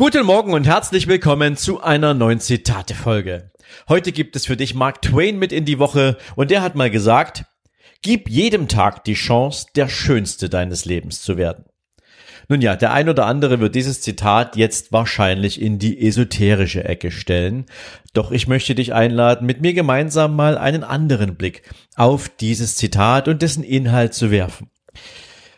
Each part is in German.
Guten Morgen und herzlich willkommen zu einer neuen Zitate-Folge. Heute gibt es für dich Mark Twain mit in die Woche und der hat mal gesagt, gib jedem Tag die Chance, der Schönste deines Lebens zu werden. Nun ja, der ein oder andere wird dieses Zitat jetzt wahrscheinlich in die esoterische Ecke stellen. Doch ich möchte dich einladen, mit mir gemeinsam mal einen anderen Blick auf dieses Zitat und dessen Inhalt zu werfen.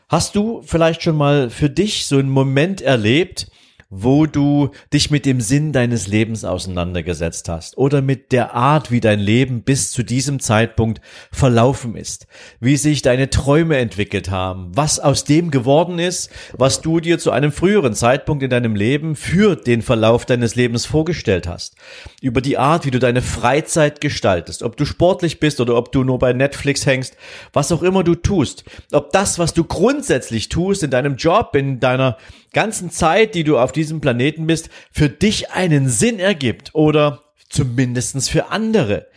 Hast du vielleicht schon mal für dich so einen Moment erlebt, wo du dich mit dem Sinn deines Lebens auseinandergesetzt hast oder mit der Art, wie dein Leben bis zu diesem Zeitpunkt verlaufen ist, wie sich deine Träume entwickelt haben, was aus dem geworden ist, was du dir zu einem früheren Zeitpunkt in deinem Leben für den Verlauf deines Lebens vorgestellt hast, über die Art, wie du deine Freizeit gestaltest, ob du sportlich bist oder ob du nur bei Netflix hängst, was auch immer du tust, ob das, was du grundsätzlich tust in deinem Job, in deiner ganzen Zeit, die du auf diesem Planeten bist, für dich einen Sinn ergibt oder zumindestens für andere?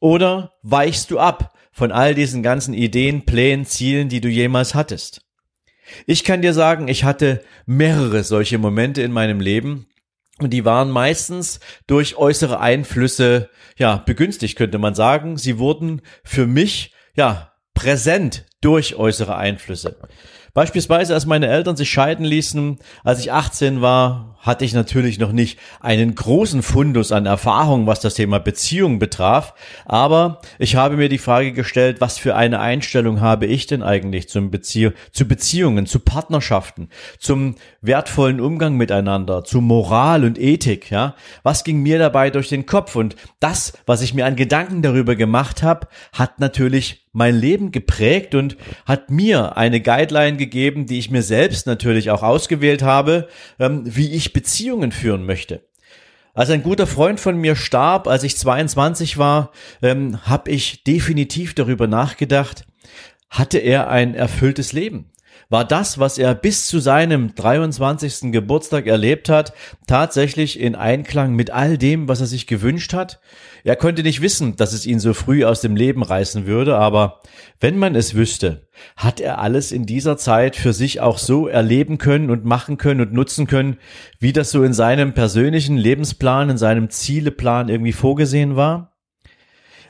Oder weichst du ab von all diesen ganzen Ideen, Plänen, Zielen, die du jemals hattest? Ich kann dir sagen, ich hatte mehrere solche Momente in meinem Leben, und die waren meistens durch äußere Einflüsse, ja, begünstigt, könnte man sagen. Sie wurden für mich, ja, präsent durch äußere Einflüsse. Beispielsweise, als meine Eltern sich scheiden ließen, als ich 18 war, hatte ich natürlich noch nicht einen großen Fundus an Erfahrung, was das Thema Beziehung betraf. Aber ich habe mir die Frage gestellt, was für eine Einstellung habe ich denn eigentlich zum Bezie zu Beziehungen, zu Partnerschaften, zum wertvollen Umgang miteinander, zu Moral und Ethik, ja? Was ging mir dabei durch den Kopf? Und das, was ich mir an Gedanken darüber gemacht habe, hat natürlich mein Leben geprägt und hat mir eine Guideline gegeben, die ich mir selbst natürlich auch ausgewählt habe, ähm, wie ich Beziehungen führen möchte. Als ein guter Freund von mir starb, als ich 22 war, ähm, habe ich definitiv darüber nachgedacht, hatte er ein erfülltes Leben? War das, was er bis zu seinem 23. Geburtstag erlebt hat, tatsächlich in Einklang mit all dem, was er sich gewünscht hat? Er konnte nicht wissen, dass es ihn so früh aus dem Leben reißen würde, aber wenn man es wüsste, hat er alles in dieser Zeit für sich auch so erleben können und machen können und nutzen können, wie das so in seinem persönlichen Lebensplan, in seinem Zieleplan irgendwie vorgesehen war?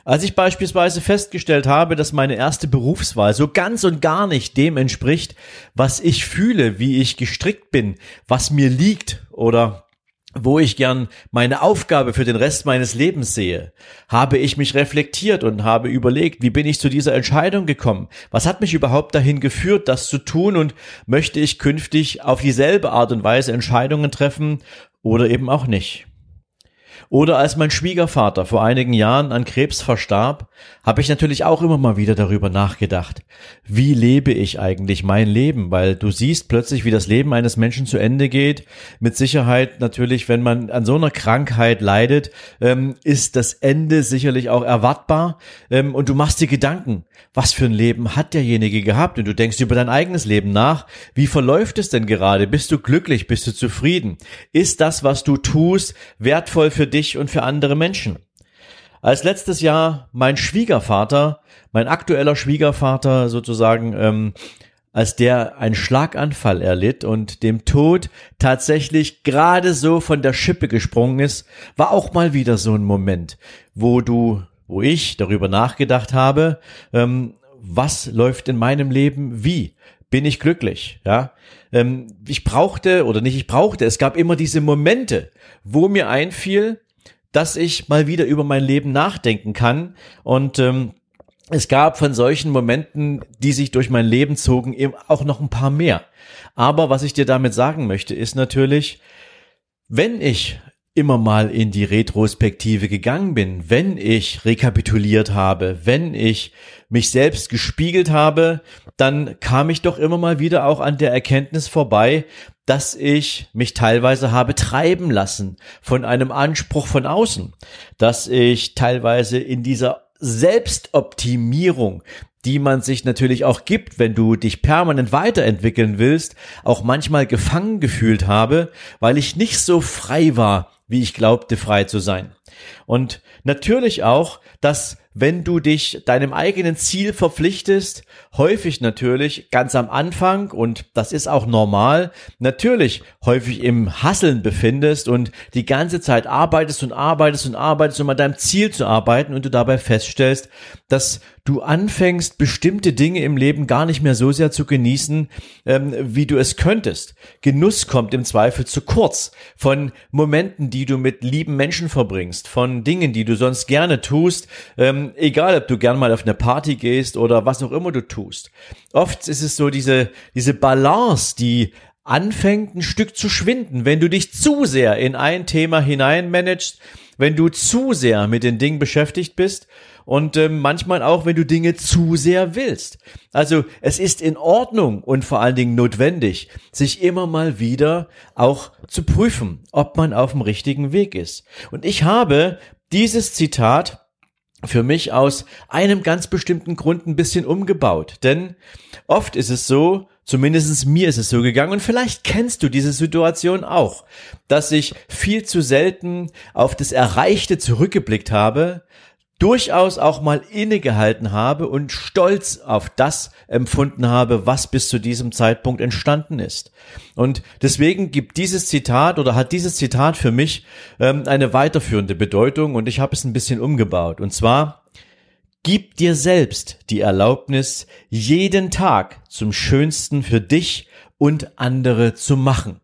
Als ich beispielsweise festgestellt habe, dass meine erste Berufswahl so ganz und gar nicht dem entspricht, was ich fühle, wie ich gestrickt bin, was mir liegt oder wo ich gern meine Aufgabe für den Rest meines Lebens sehe, habe ich mich reflektiert und habe überlegt, wie bin ich zu dieser Entscheidung gekommen? Was hat mich überhaupt dahin geführt, das zu tun und möchte ich künftig auf dieselbe Art und Weise Entscheidungen treffen oder eben auch nicht? Oder als mein Schwiegervater vor einigen Jahren an Krebs verstarb, habe ich natürlich auch immer mal wieder darüber nachgedacht. Wie lebe ich eigentlich mein Leben? Weil du siehst plötzlich, wie das Leben eines Menschen zu Ende geht. Mit Sicherheit natürlich, wenn man an so einer Krankheit leidet, ähm, ist das Ende sicherlich auch erwartbar. Ähm, und du machst dir Gedanken, was für ein Leben hat derjenige gehabt? Und du denkst über dein eigenes Leben nach. Wie verläuft es denn gerade? Bist du glücklich? Bist du zufrieden? Ist das, was du tust, wertvoll für dich? dich und für andere Menschen. Als letztes Jahr mein Schwiegervater, mein aktueller Schwiegervater sozusagen, ähm, als der einen Schlaganfall erlitt und dem Tod tatsächlich gerade so von der Schippe gesprungen ist, war auch mal wieder so ein Moment, wo du, wo ich darüber nachgedacht habe, ähm, was läuft in meinem Leben wie? Bin ich glücklich? Ja, ähm, ich brauchte oder nicht, ich brauchte. Es gab immer diese Momente, wo mir einfiel, dass ich mal wieder über mein Leben nachdenken kann und ähm, es gab von solchen Momenten, die sich durch mein Leben zogen, eben auch noch ein paar mehr. Aber was ich dir damit sagen möchte, ist natürlich, wenn ich immer mal in die Retrospektive gegangen bin, wenn ich rekapituliert habe, wenn ich mich selbst gespiegelt habe, dann kam ich doch immer mal wieder auch an der Erkenntnis vorbei, dass ich mich teilweise habe treiben lassen von einem Anspruch von außen, dass ich teilweise in dieser Selbstoptimierung, die man sich natürlich auch gibt, wenn du dich permanent weiterentwickeln willst, auch manchmal gefangen gefühlt habe, weil ich nicht so frei war, wie ich glaubte frei zu sein. Und natürlich auch, dass wenn du dich deinem eigenen Ziel verpflichtest, häufig natürlich ganz am Anfang, und das ist auch normal, natürlich häufig im Hasseln befindest und die ganze Zeit arbeitest und arbeitest und arbeitest, um an deinem Ziel zu arbeiten und du dabei feststellst, dass du anfängst, bestimmte Dinge im Leben gar nicht mehr so sehr zu genießen, ähm, wie du es könntest. Genuss kommt im Zweifel zu kurz von Momenten, die du mit lieben Menschen verbringst, von Dingen, die du sonst gerne tust, ähm, egal ob du gern mal auf eine Party gehst oder was auch immer du tust. Oft ist es so diese, diese Balance, die anfängt ein Stück zu schwinden, wenn du dich zu sehr in ein Thema hineinmanagst, wenn du zu sehr mit den Dingen beschäftigt bist und ähm, manchmal auch, wenn du Dinge zu sehr willst. Also es ist in Ordnung und vor allen Dingen notwendig, sich immer mal wieder auch zu prüfen, ob man auf dem richtigen Weg ist. Und ich habe dieses Zitat für mich aus einem ganz bestimmten Grund ein bisschen umgebaut. Denn oft ist es so, Zumindest mir ist es so gegangen und vielleicht kennst du diese Situation auch, dass ich viel zu selten auf das Erreichte zurückgeblickt habe, durchaus auch mal innegehalten habe und stolz auf das empfunden habe, was bis zu diesem Zeitpunkt entstanden ist. Und deswegen gibt dieses Zitat oder hat dieses Zitat für mich ähm, eine weiterführende Bedeutung und ich habe es ein bisschen umgebaut. Und zwar, gib dir selbst die Erlaubnis, jeden Tag zum Schönsten für dich und andere zu machen.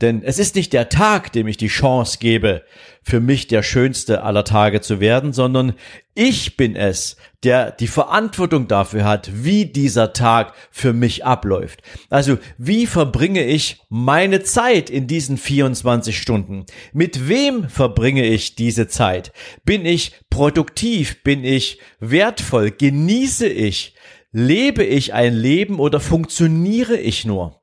Denn es ist nicht der Tag, dem ich die Chance gebe, für mich der schönste aller Tage zu werden, sondern ich bin es, der die Verantwortung dafür hat, wie dieser Tag für mich abläuft. Also wie verbringe ich meine Zeit in diesen 24 Stunden? Mit wem verbringe ich diese Zeit? Bin ich produktiv? Bin ich wertvoll? Genieße ich? Lebe ich ein Leben oder funktioniere ich nur?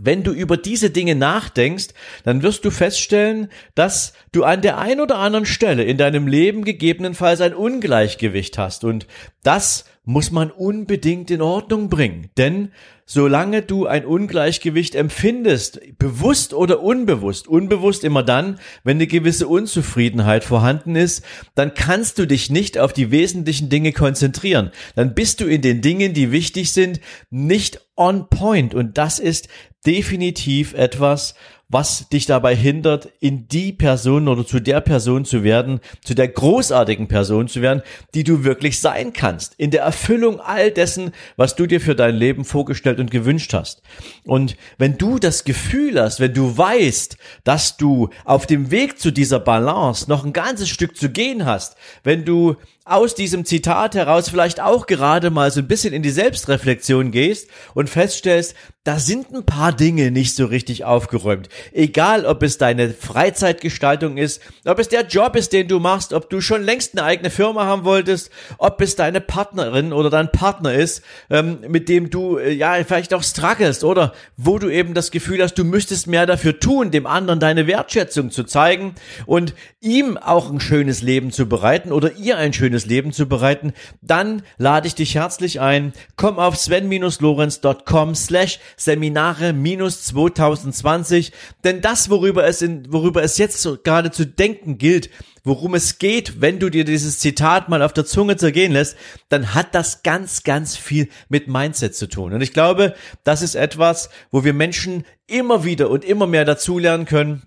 Wenn du über diese Dinge nachdenkst, dann wirst du feststellen, dass du an der ein oder anderen Stelle in deinem Leben gegebenenfalls ein Ungleichgewicht hast. Und das muss man unbedingt in Ordnung bringen. Denn solange du ein Ungleichgewicht empfindest, bewusst oder unbewusst, unbewusst immer dann, wenn eine gewisse Unzufriedenheit vorhanden ist, dann kannst du dich nicht auf die wesentlichen Dinge konzentrieren. Dann bist du in den Dingen, die wichtig sind, nicht on point. Und das ist definitiv etwas, was dich dabei hindert, in die Person oder zu der Person zu werden, zu der großartigen Person zu werden, die du wirklich sein kannst, in der Erfüllung all dessen, was du dir für dein Leben vorgestellt und gewünscht hast. Und wenn du das Gefühl hast, wenn du weißt, dass du auf dem Weg zu dieser Balance noch ein ganzes Stück zu gehen hast, wenn du aus diesem Zitat heraus vielleicht auch gerade mal so ein bisschen in die Selbstreflexion gehst und feststellst, da sind ein paar Dinge nicht so richtig aufgeräumt. Egal, ob es deine Freizeitgestaltung ist, ob es der Job ist, den du machst, ob du schon längst eine eigene Firma haben wolltest, ob es deine Partnerin oder dein Partner ist, ähm, mit dem du äh, ja vielleicht auch strugglest oder wo du eben das Gefühl hast, du müsstest mehr dafür tun, dem anderen deine Wertschätzung zu zeigen und ihm auch ein schönes Leben zu bereiten oder ihr ein schönes Leben zu bereiten, dann lade ich dich herzlich ein, komm auf sven-lorenz.com slash Seminare minus 2020. Denn das, worüber es, in, worüber es jetzt so gerade zu denken gilt, worum es geht, wenn du dir dieses Zitat mal auf der Zunge zergehen lässt, dann hat das ganz, ganz viel mit Mindset zu tun. Und ich glaube, das ist etwas, wo wir Menschen immer wieder und immer mehr dazulernen können,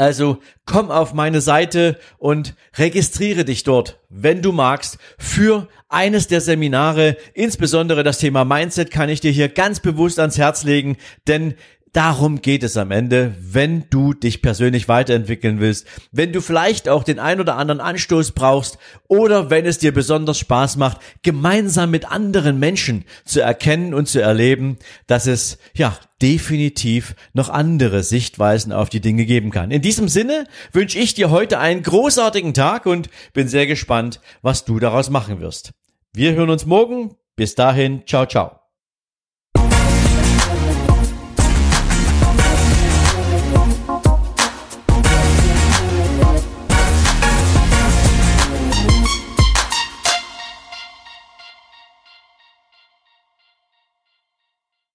also komm auf meine Seite und registriere dich dort, wenn du magst, für eines der Seminare. Insbesondere das Thema Mindset kann ich dir hier ganz bewusst ans Herz legen, denn Darum geht es am Ende, wenn du dich persönlich weiterentwickeln willst, wenn du vielleicht auch den ein oder anderen Anstoß brauchst oder wenn es dir besonders Spaß macht, gemeinsam mit anderen Menschen zu erkennen und zu erleben, dass es ja definitiv noch andere Sichtweisen auf die Dinge geben kann. In diesem Sinne wünsche ich dir heute einen großartigen Tag und bin sehr gespannt, was du daraus machen wirst. Wir hören uns morgen. Bis dahin, ciao, ciao.